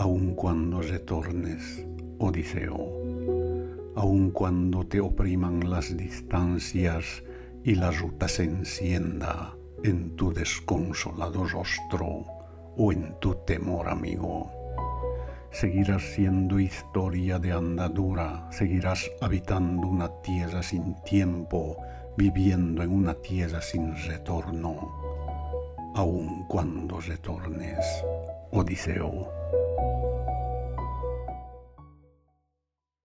aun cuando retornes, Odiseo, aun cuando te opriman las distancias y la ruta se encienda en tu desconsolado rostro o en tu temor amigo. Seguirás siendo historia de andadura, seguirás habitando una tierra sin tiempo, viviendo en una tierra sin retorno, aun cuando retornes, Odiseo.